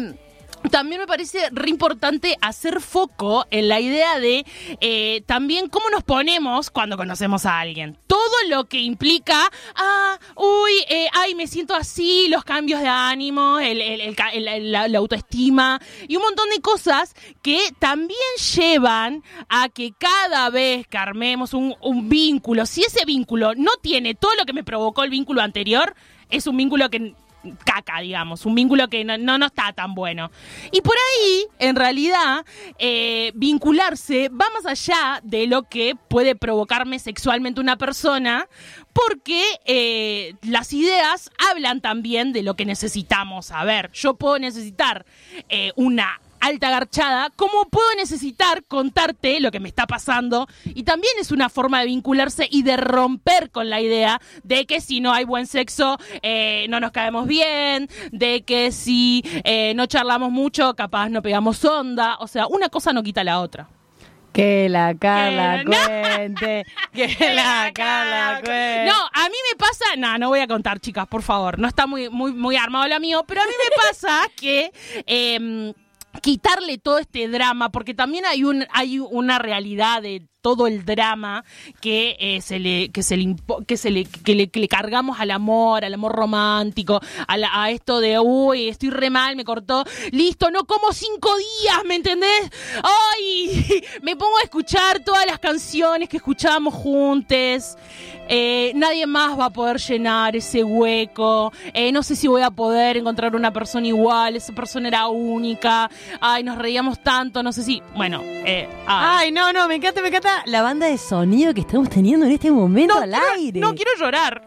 también me parece re importante hacer foco en la idea de eh, también cómo nos ponemos cuando conocemos a alguien. Todo lo que implica, ah, uy, eh, ay, me siento así, los cambios de ánimo, el- el- la, autoestima y un montón de cosas que también llevan a que cada vez que armemos un vínculo, si ese vínculo no tiene todo lo que me provocó el vínculo anterior, es un vínculo que caca, digamos, un vínculo que no, no, está tan bueno. Y por ahí, en realidad, eh, vincularse va más allá de lo que puede provocarme sexualmente una persona, porque eh, las ideas hablan también de lo que necesitamos. A ver, yo puedo necesitar eh, una alta garchada, como puedo necesitar contarte lo que me está pasando. Y también es una forma de vincularse y de romper con la idea de que si no hay buen sexo, eh, no nos caemos bien, de que si eh, no charlamos mucho, capaz no pegamos onda. O sea, una cosa no quita la otra. Que la Carla Que no. cuente. Que la Carla cuente. No, a mí me pasa, no, no voy a contar, chicas, por favor. No está muy, muy, muy armado lo mío, pero a mí me pasa que em, quitarle todo este drama, porque también hay un, hay una realidad de todo el drama que eh, se le que se le que se le que le, cargamos al amor al amor romántico a, esto de uy estoy re mal me cortó listo no como cinco días me entendés ay me pongo a escuchar todas las canciones que escuchábamos juntos eh, nadie más va a poder llenar ese hueco. Eh, no sé si voy a poder encontrar una persona igual esa persona era única. Ay nos reíamos tanto no sé si bueno ay. Ay, no, no, me encanta, me encanta la banda de sonido que estamos teniendo en este momento al quiero- aire. No quiero llorar.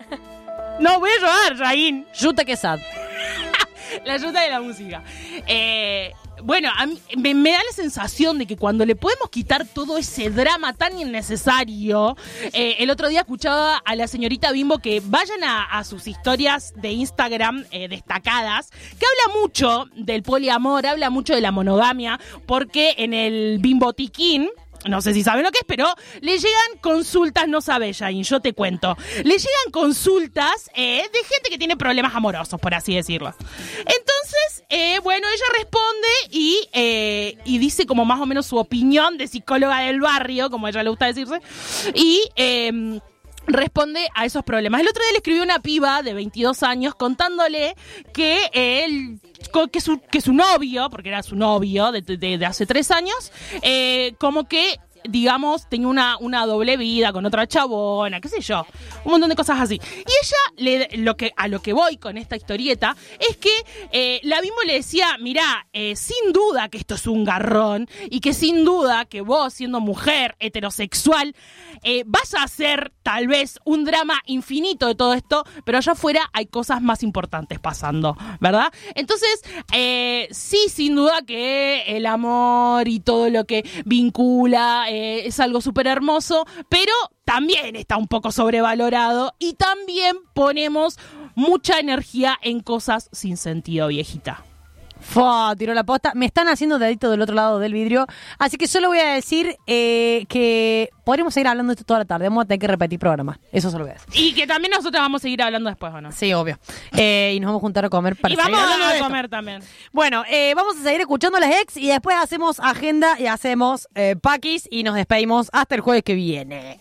No voy a llorar, Jain. Yuta que sad. La ayuda de la música. Eh, bueno, a mí me, me da la sensación de que cuando le podemos quitar todo ese drama tan innecesario, eh, el otro día escuchaba a la señorita Bimbo que vayan a, a sus historias de Instagram eh, destacadas, que habla mucho del poliamor, habla mucho de la monogamia, porque en el Bimbotiquín, no sé si saben lo que es, pero le llegan consultas, no sabe, Jain, yo te cuento. Le llegan consultas eh, de gente que tiene problemas amorosos, por así decirlo. Entonces, eh, bueno, ella responde y, eh, y dice como más o menos su opinión de psicóloga del barrio, como a ella le gusta decirse, y... responde a esos problemas. El otro día le escribió una piba de 22 años contándole que él que su, que su novio, porque era su novio de, de- de hace tres años, eh, como que digamos, tenía una, una doble vida con otra chabona, qué sé yo, un montón de cosas así. Y ella, lo que, a lo que voy con esta historieta, es que eh, la Bimbo le decía, mirá, eh, sin duda que esto es un garrón, y que sin duda que vos, siendo mujer heterosexual, eh, vas a hacer tal vez un drama infinito de todo esto, pero allá afuera hay cosas más importantes pasando, ¿verdad? Entonces, sí, sin duda que el amor y todo lo que vincula eh, es algo súper hermoso, pero también está un poco sobrevalorado y también ponemos mucha energía en cosas sin sentido, viejita. Fua, tiró la posta. Me están haciendo dedito del otro lado del vidrio. Así que solo voy a decir eh, que podremos seguir hablando de esto toda la tarde. Vamos a tener que repetir programas. Eso solo voy a decir. Y que también nosotros vamos a seguir hablando después, ¿o no? Sí, obvio. Eh, y nos vamos a juntar a comer para y vamos a comer también. Bueno, eh, vamos a seguir escuchando las ex y después hacemos agenda y hacemos eh, paquis y nos despedimos hasta el jueves que viene.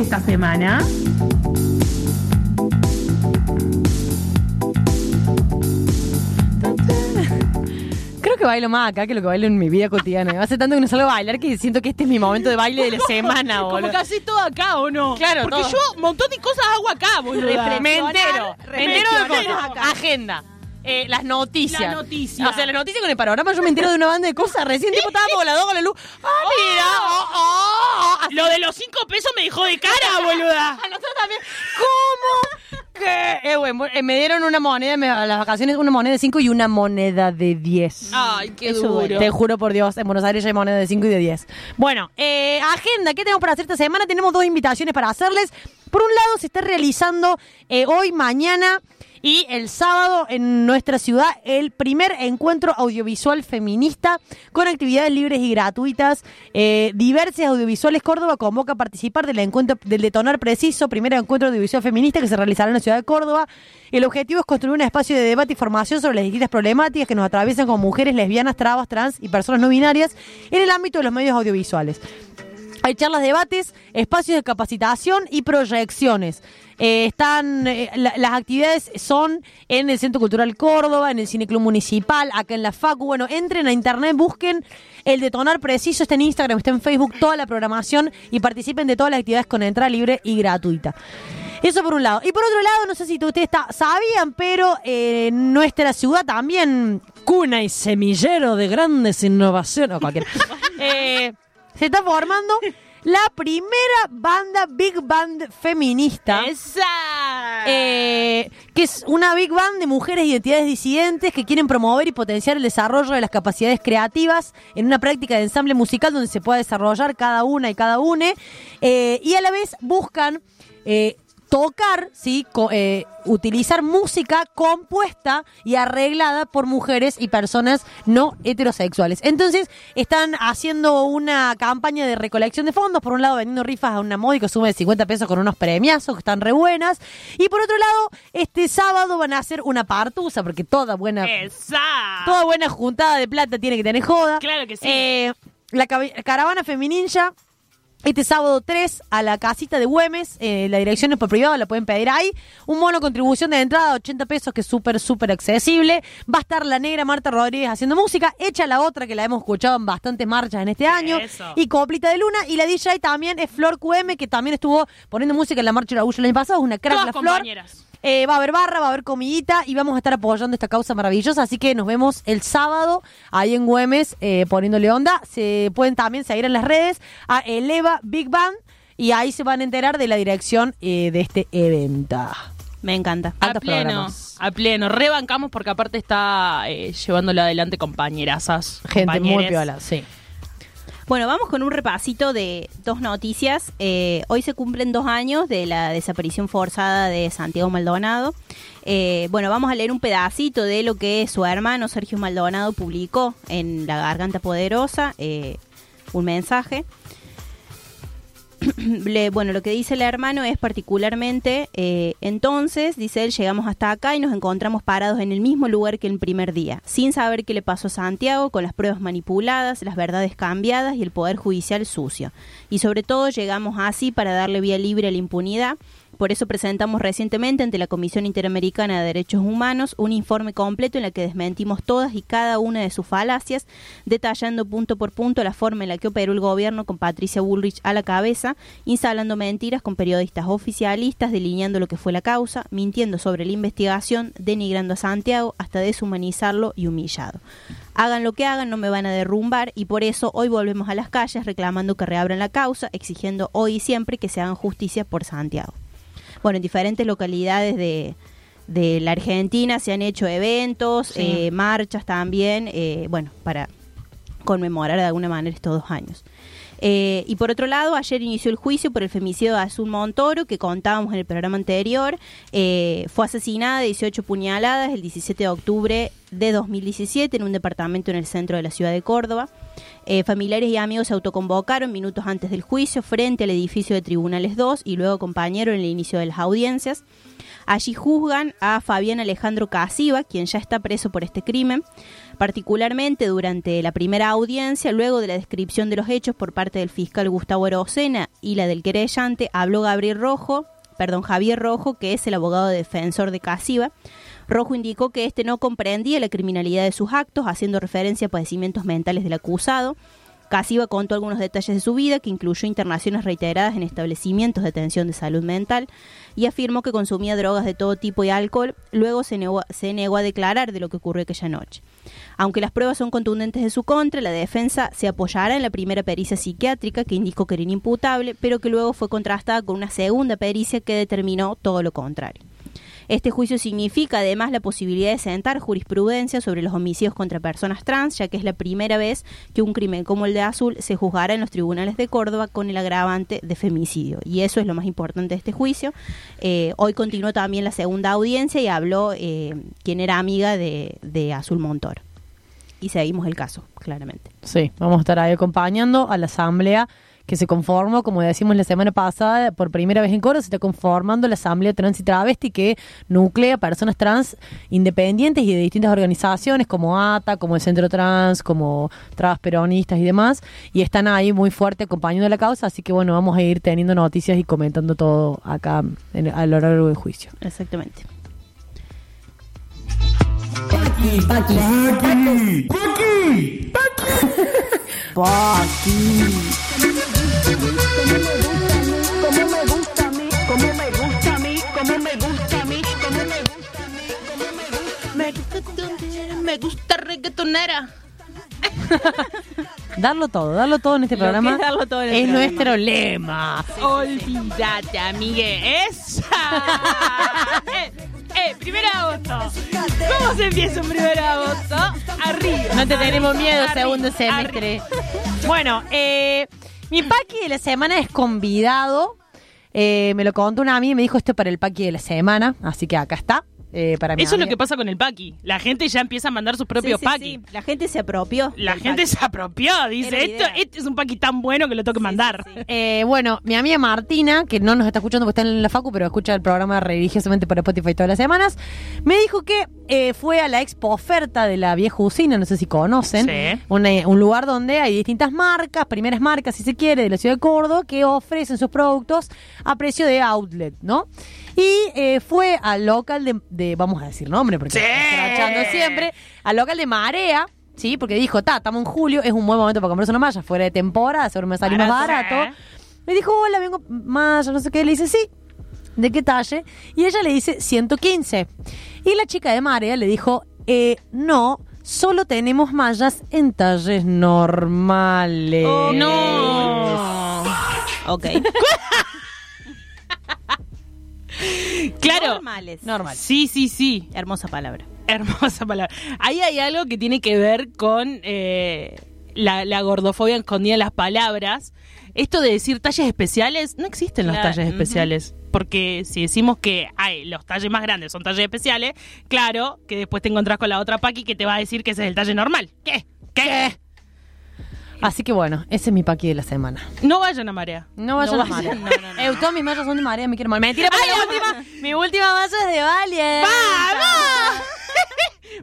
Esta semana? Creo que bailo más acá que lo que bailo en mi vida cotidiana. Hace tanto que no salgo a bailar que siento que este es mi momento de baile de la semana, Como boludo. que haces todo acá, ¿o no? Claro, Porque todo. yo un montón de cosas hago acá, boludo. Me entero, me entero de cosas. acá. Agenda. Eh, las noticias. La noticia. O sea, las noticias con el panorama, yo me entero de una banda de cosas. Recién tipo estaba volador con la luz. ¡Ah, mira! Oh, oh, oh. Lo de los cinco pesos me dejó de cara, boluda. A nosotros también. ¿Cómo? ¿Qué? Eh, bueno, eh, me dieron una moneda, me- a las vacaciones una moneda de 5 y una moneda de 10. Ay, qué Eso duro. Te juro por Dios, en Buenos Aires ya hay moneda de 5 y de 10. Bueno, eh, agenda, ¿qué tenemos para hacer esta semana? Tenemos dos invitaciones para hacerles. Por un lado, se está realizando eh, hoy, mañana y el sábado en nuestra ciudad el primer encuentro audiovisual feminista con actividades libres y gratuitas. Eh, Diversas Audiovisuales Córdoba convoca a participar del encuentro del Detonar Preciso, primer encuentro audiovisual feminista que se realizará en la ciudad de Córdoba. El objetivo es construir un espacio de debate y formación sobre las distintas problemáticas que nos atraviesan como mujeres lesbianas, trabas, trans y personas no binarias en el ámbito de los medios audiovisuales. Hay charlas, debates, espacios de capacitación y proyecciones. Eh, están eh, la- las actividades son en el Centro Cultural Córdoba, en el Cineclub Municipal, acá en la Facu. Bueno, entren a internet, busquen el detonar preciso, está en Instagram, está en Facebook, toda la programación y participen de todas las actividades con entrada libre y gratuita. Eso por un lado. Y por otro lado, no sé si ustedes está- sabían, pero eh, nuestra ciudad también, cuna y semillero de grandes innovaciones, o cualquier. eh, se está formando la primera banda Big Band feminista. Esa. Eh, que es una big band de mujeres y identidades disidentes que quieren promover y potenciar el desarrollo de las capacidades creativas en una práctica de ensamble musical donde se pueda desarrollar cada una y cada une eh, y a la vez buscan eh, tocar, sí, Co- eh, utilizar música compuesta y arreglada por mujeres y personas no heterosexuales. Entonces, están haciendo una campaña de recolección de fondos, por un lado vendiendo rifas a una módica suma de 50 pesos con unos premiazos que están re buenas, y por otro lado, este sábado van a hacer una partusa, porque toda buena toda buena juntada de plata tiene que tener joda. Claro que sí. Eh, la caravana femininja. Este sábado 3 a la casita de Güemes, eh, la dirección es por privado, la pueden pedir ahí. Un mono contribución de entrada, 80 pesos, que es súper, súper accesible. Va a estar la negra Marta Rodríguez haciendo música. Echa la otra, que la hemos escuchado en bastantes marchas en este año. Eso. Y Coplita de Luna. Y la DJ también es Flor QM, que también estuvo poniendo música en la marcha de la el año pasado. Es una crack Todas la Flor. compañeras. Eh, va a haber barra, va a haber comidita y vamos a estar apoyando esta causa maravillosa. Así que nos vemos el sábado ahí en Güemes eh, poniéndole onda. Se pueden también seguir en las redes a Eleva Big Band y ahí se van a enterar de la dirección eh, de este evento. Me encanta. A altos pleno, programas. a pleno. Rebancamos porque aparte está eh, llevándolo adelante compañerasas. Gente muy piola, sí. Bueno, vamos con un repasito de dos noticias. Eh, hoy se cumplen dos años de la desaparición forzada de Santiago Maldonado. Eh, bueno, vamos a leer un pedacito de lo que su hermano Sergio Maldonado publicó en La Garganta Poderosa, eh, un mensaje. le- bueno, lo que dice el hermano es particularmente, eh, entonces, dice él, llegamos hasta acá y nos encontramos parados en el mismo lugar que el primer día, sin saber qué le pasó a Santiago, con las pruebas manipuladas, las verdades cambiadas y el poder judicial sucio. Y sobre todo llegamos así para darle vía libre a la impunidad. Por eso presentamos recientemente ante la Comisión Interamericana de Derechos Humanos un informe completo en el que desmentimos todas y cada una de sus falacias, detallando punto por punto la forma en la que operó el gobierno con Patricia Bullrich a la cabeza, instalando mentiras con periodistas oficialistas, delineando lo que fue la causa, mintiendo sobre la investigación, denigrando a Santiago hasta deshumanizarlo y humillado. Hagan lo que hagan, no me van a derrumbar y por eso hoy volvemos a las calles reclamando que reabran la causa, exigiendo hoy y siempre que se hagan justicia por Santiago. Bueno, en diferentes localidades de, de la Argentina se han hecho eventos, Sí. eh, marchas también, eh, bueno, para conmemorar de alguna manera estos dos años. Eh, y por otro lado, ayer inició el juicio por el femicidio de Azul Montoro, que contábamos en el programa anterior. Eh, fue asesinada de 18 puñaladas el 17 de octubre de 2017 en un departamento en el centro de la ciudad de Córdoba. Eh, familiares y amigos se autoconvocaron minutos antes del juicio frente al edificio de Tribunales 2 y luego acompañaron el inicio de las audiencias. Allí juzgan a Fabián Alejandro Casiva, quien ya está preso por este crimen, particularmente durante la primera audiencia, luego de la descripción de los hechos por parte del fiscal Gustavo Erocena y la del querellante, habló Gabriel Rojo, perdón, Javier Rojo, que es el abogado defensor de Casiva. Rojo indicó que este no comprendía la criminalidad de sus actos, haciendo referencia a padecimientos mentales del acusado. Casiva contó algunos detalles de su vida, que incluyó internaciones reiteradas en establecimientos de atención de salud mental, y afirmó que consumía drogas de todo tipo y alcohol. Luego se negó, se negó a declarar de lo que ocurrió aquella noche. Aunque las pruebas son contundentes de su contra, la defensa se apoyará en la primera pericia psiquiátrica que indicó que era inimputable, pero que luego fue contrastada con una segunda pericia que determinó todo lo contrario. Este juicio significa además la posibilidad de sentar jurisprudencia sobre los homicidios contra personas trans, ya que es la primera vez que un crimen como el de Azul se juzgará en los tribunales de Córdoba con el agravante de femicidio. Y eso es lo más importante de este juicio. Eh, hoy continuó también la segunda audiencia y habló eh, quien era amiga de, de Azul Montoro. Y seguimos el caso, claramente. Sí, vamos a estar ahí acompañando a la asamblea que se conformó, como decimos la semana pasada, por primera vez en Córdoba, se está conformando la Asamblea Trans y Travesti que nuclea personas trans independientes y de distintas organizaciones como ATA, como el Centro Trans, como Trabas Peronistas y demás, y están ahí muy fuerte acompañando la causa, así que bueno, vamos a ir teniendo noticias y comentando todo acá en- a lo largo del juicio. Exactamente. Como me gusta a mí, me gusta a mí, me gusta a mí, me gusta a mí, me gusta. Me gusta, me gusta reggaetonera. Darlo todo, darlo todo en este Lo que programa es darlo todo en el es programa. nuestro lema. Olvídate, amigue. ¡Esa! eh, eh, primero de agosto. ¿Cómo se empieza un primero de agosto? Arriba. No te tenemos miedo, Arriba, segundo semestre. Bueno, eh, mi paqui de la semana es convidado. Eh, me lo contó una amiga y me dijo esto es para el paqui de la semana. Así que acá está. Eh, para Eso es lo que pasa con el paqui. La gente ya empieza a mandar sus propios Sí, sí, paqui. sí. La gente se apropió. La gente paqui. se apropió, dice, esto, este es un paqui tan bueno que lo tengo que mandar. Eh, bueno, mi amiga Martina, que no nos está escuchando porque está en la Facu, pero escucha el programa religiosamente por Spotify todas las semanas, me dijo que eh, fue a la expo oferta de la vieja usina, no sé si conocen, Sí. una- un lugar donde hay distintas marcas, primeras marcas si se quiere, de la ciudad de Córdoba, que ofrecen sus productos a precio de outlet, ¿no? Y eh, fue al local de, de- vamos a decir nombre, porque Sí. está siempre, al local de Marea, Sí, porque dijo, ta, estamos en julio, es un buen momento para comprarse una malla, fuera de temporada, seguro me sale más Barato, barato. Me dijo, hola, vengo malla, no sé qué. Le dice, sí. ¿De qué talle? Y ella le dice, 115. Y la chica de Marea le dijo, eh, no, solo tenemos mallas en talles normales. No. Ok. Claro. Normales. Normal. Sí, sí, sí. Hermosa palabra. Hermosa palabra. Ahí hay algo que tiene que ver con eh, la, la gordofobia escondida en las palabras. Esto de decir talles especiales, no existen los Claro, talles especiales. Porque si decimos que ay, los talles más grandes son talles especiales, claro que después te encontrás con la otra Paqui que te va a decir que ese es el talle normal. ¿Qué? ¿Qué? Así que bueno, ese es mi paqui de la semana. No vayan a marea. No vayan No a marea. no. Eh, todas mis mallas son de marea, me quiero mal. Mentira, Ay, mi no. última, mi última malla es de Valle. ¡Vamos!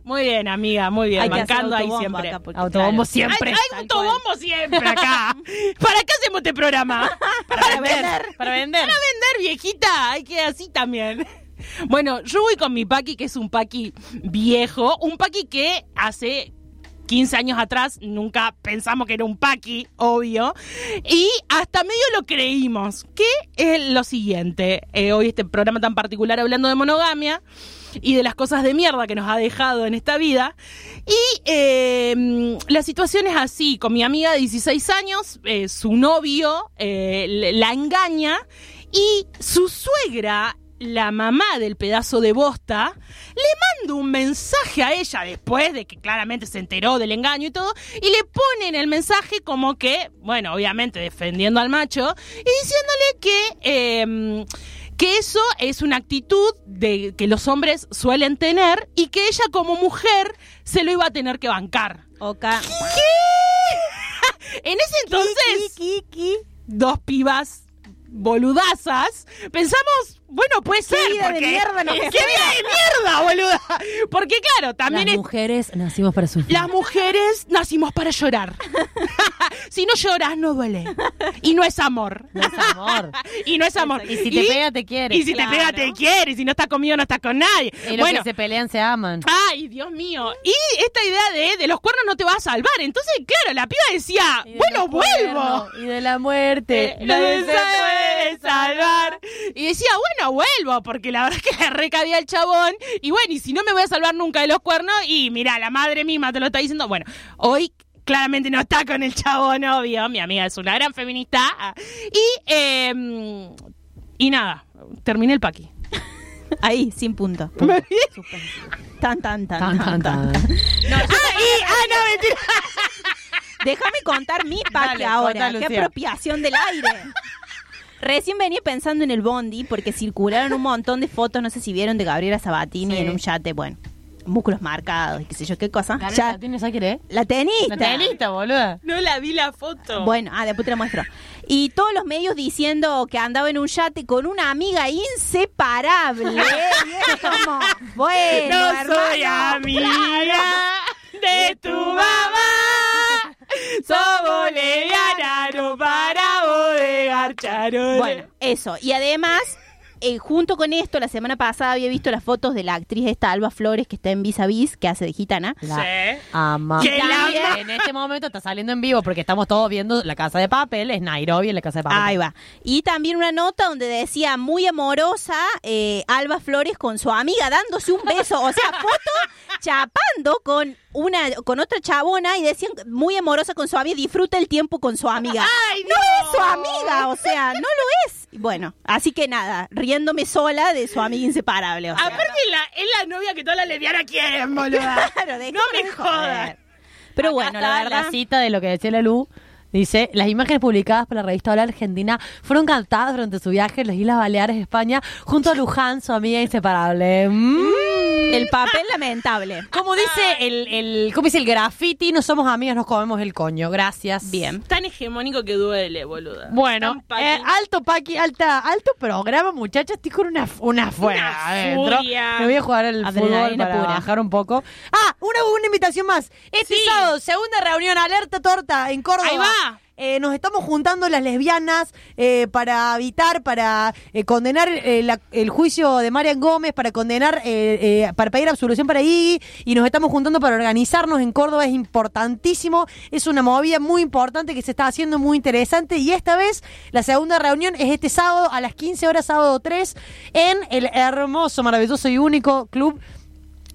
Muy bien, amiga, muy bien. Hay Bancando ahí siempre. acá, porque, Autobombo claro. siempre. Hay, hay autobombo siempre acá. ¿Para qué hacemos este programa? Para, vender. Para vender. Para vender, viejita. Hay que así también. Bueno, yo voy con mi paqui, que es un paqui viejo. Un paqui que hace 15 años atrás nunca pensamos que era un paqui, obvio. Y hasta medio lo creímos. Que es lo siguiente. Eh, hoy este programa tan particular hablando de monogamia y de las cosas de mierda que nos ha dejado en esta vida. Y eh, la situación es así, con mi amiga de 16 años, eh, su novio eh, la engaña y su suegra, la mamá del pedazo de bosta, le manda un mensaje a ella después de que claramente se enteró del engaño y todo, y le pone en el mensaje como que, bueno, obviamente defendiendo al macho, y diciéndole que... eh, que eso es una actitud de que los hombres suelen tener y que ella como mujer se lo iba a tener que bancar. Oca. En ese entonces, dos pibas boludazas, pensamos, bueno, puede ser. vida de mierda nos ¡Qué vida de mierda, boluda! Porque claro, también Las es- mujeres nacimos para sufrir. las mujeres nacimos para llorar. si no lloras, no duele. Y no es amor. No es amor. y no es amor. Y si te pega, te quiere. Y si Claro. te pega, te quiere. Y si no está conmigo, no está con nadie. Y los bueno, que se pelean se aman. Ay, Dios mío. Y esta idea de, de los cuernos no te va a salvar. Entonces, claro, la piba decía, bueno, vuelvo. cuernos, Y de la muerte. Eh, nadie se puede salvar. Y decía, bueno, vuelvo, porque la verdad es que le recabía el chabón. Y bueno, y si no me voy a salvar nunca de los cuernos, y mira, la madre misma te lo está diciendo. Bueno, hoy claramente no está con el chabón, obvio. Mi amiga es una gran feminista. Y, eh, y nada, terminé el paqui. Ahí, sin punto. Tan, tan, tan, Tan, tan, tan. ah, y, ah, no, mentira. Déjame contar mi paqui Dale, ahora. contá, Qué apropiación del aire. Recién venía pensando en el bondi porque circularon un montón de fotos, no sé si vieron, de Gabriela Sabatini Sí. en un yate, bueno, músculos marcados y qué sé yo qué cosa. Ya- ¿La tienes aquí, eh? la tenista. La tenista, boluda. No la vi la foto. Bueno, ah, después te la muestro. Y todos los medios diciendo que andaba en un yate con una amiga inseparable. Y es como, bueno, no soy amiga de tu mamá. Somos leviana, no para Bueno, eso. Y además, eh, junto con esto, la semana pasada había visto las fotos de la actriz esta Alba Flores que está en Vis a Vis, que hace de gitana. La Sí. ama. La. En este momento está saliendo en vivo porque estamos todos viendo La Casa de Papel. Es Nairobi en La Casa de Papel. Ahí va. Y también una nota donde decía muy amorosa eh, Alba Flores con su amiga dándose un beso. O sea, foto chapando con una con otra chabona y decían muy amorosa con su amiga, disfruta el tiempo con su amiga. ¡Ay, no es su amiga, o sea, no lo es. Bueno, así que nada, riéndome sola de su amiga inseparable. O sea. Aparte la, es la novia que toda la lesbiana quieren, boluda. Claro, no me jodas. Pero Acá bueno, la verdad. La cita de lo que decía la Lu. Dice, las imágenes publicadas por la revista Hola Argentina fueron captadas durante su viaje en las Islas Baleares, España, junto a Luján, su amiga inseparable. Mm. El papel lamentable. Como dice el, el, ¿cómo dice el graffiti? No somos amigas, nos comemos el coño. Gracias. Bien. Tan hegemónico que duele, boluda. Bueno, paqui. eh, alto Paqui, alta, alto programa, muchachas. Estoy con una, una fuera Una adentro. furia. Me voy a jugar el fútbol Adrenalina para pura. bajar un poco. Ah, una, una invitación más. Este Sí. sábado, segunda reunión, alerta torta en Córdoba. Ahí va. Eh, nos estamos juntando las lesbianas eh, para evitar, para eh, condenar el juicio de Marian Gómez, para condenar, para pedir absolución para Iggy, y nos estamos juntando para organizarnos en Córdoba, es importantísimo, es una movida muy importante que se está haciendo muy interesante, y esta vez la segunda reunión es este sábado a las 15 horas, sábado 3, en el hermoso, maravilloso y único club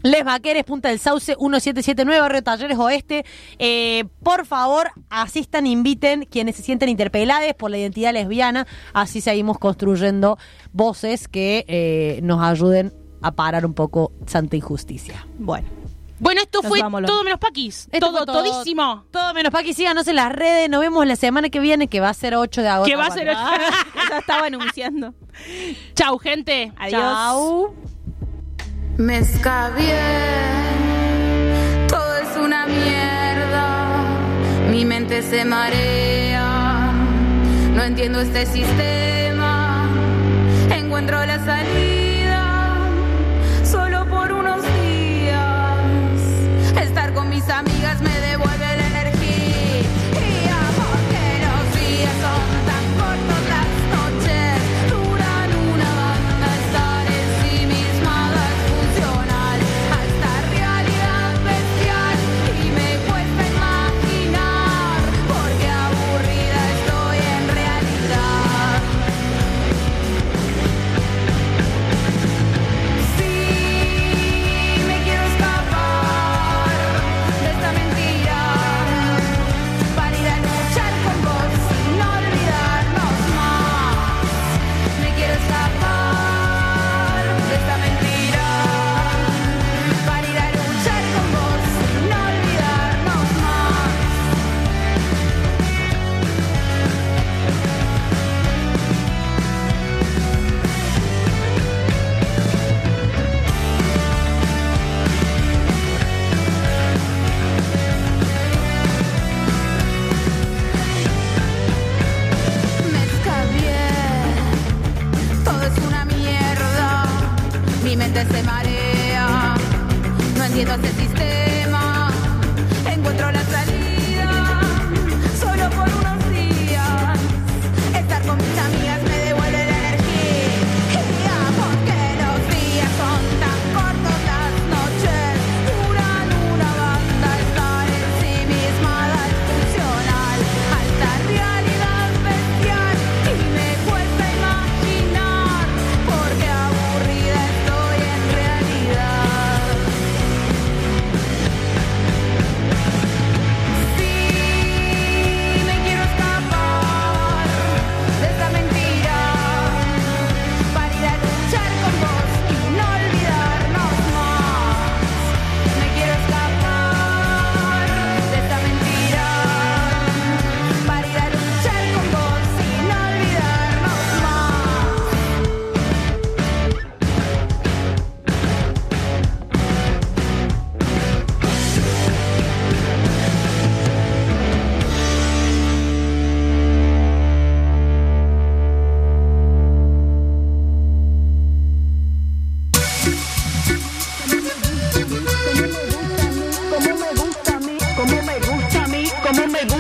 les Vaqueres, Punta del Sauce, 1779, Barrio Talleres Oeste. Eh, por favor, asistan, inviten quienes se sienten interpelados por la identidad lesbiana. Así seguimos construyendo voces que eh, nos ayuden a parar un poco santa injusticia. Bueno. Bueno, esto Nos fue todo menos paquis. Esto todo, todo- todísimo. Todo menos Paqui, síganos en las redes. Nos vemos la semana que viene, que va a ser 8 de agosto. Que va a ser Ya estaba anunciando. Chau, gente. Adiós. Chau. Me escabié, todo es una mierda, mi mente se marea, no entiendo este sistema, encuentro la salida. Solo por unos días, estar con mis amigos.